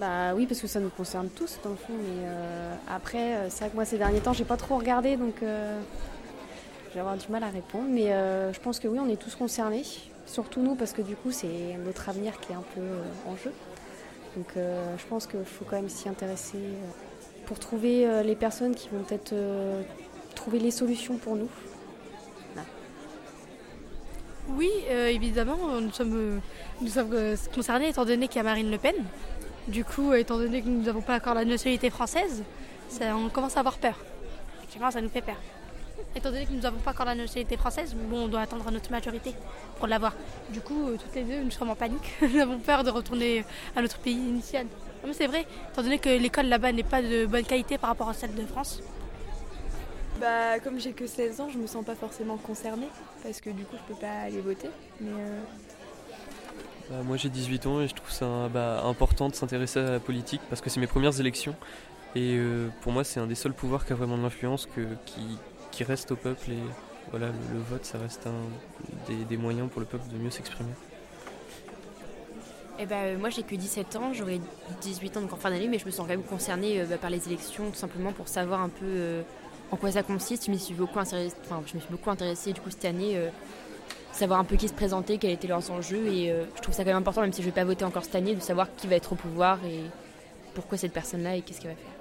Bah oui, parce que ça nous concerne tous dans le fond. Mais après, c'est vrai que moi ces derniers temps, j'ai pas trop regardé, donc je vais avoir du mal à répondre. Mais je pense que oui, on est tous concernés. Surtout nous, parce que du coup, c'est notre avenir qui est un peu en jeu. Donc je pense qu'il faut quand même s'y intéresser pour trouver les personnes qui vont peut-être trouver les solutions pour nous. Oui, euh, évidemment, nous sommes, euh, nous sommes euh, concernés étant donné qu'il y a Marine Le Pen. Du coup, étant donné que nous n'avons pas encore la nationalité française, ça, on commence à avoir peur. Effectivement, ça nous fait peur. Étant donné que nous n'avons pas encore la nationalité française, bon, on doit attendre notre majorité pour l'avoir. Du coup, toutes les deux, nous sommes en panique. nous avons peur de retourner à notre pays initial. Mais c'est vrai, étant donné que l'école là-bas n'est pas de bonne qualité par rapport à celle de France. Bah, comme j'ai que 16 ans, je me sens pas forcément concernée parce que du coup, je peux pas aller voter. Mais euh, bah, moi, j'ai 18 ans et je trouve ça bah, important de s'intéresser à la politique parce que c'est mes premières élections. Et euh, pour moi, c'est un des seuls pouvoirs qui a vraiment de l'influence, qui, reste au peuple. Et voilà, le, vote, ça reste un des, moyens pour le peuple de mieux s'exprimer. Eh ben, moi j'ai que 17 ans, j'aurai 18 ans donc en fin d'année, mais je me sens quand même concernée euh, par les élections tout simplement pour savoir un peu en quoi ça consiste. Je me suis beaucoup intéressée, enfin, je me suis beaucoup intéressée du coup cette année, euh, savoir un peu qui se présentait, quels étaient leurs enjeux. Et euh, je trouve ça quand même important, même si je ne vais pas voter encore cette année, de savoir qui va être au pouvoir et pourquoi cette personne-là et qu'est-ce qu'elle va faire.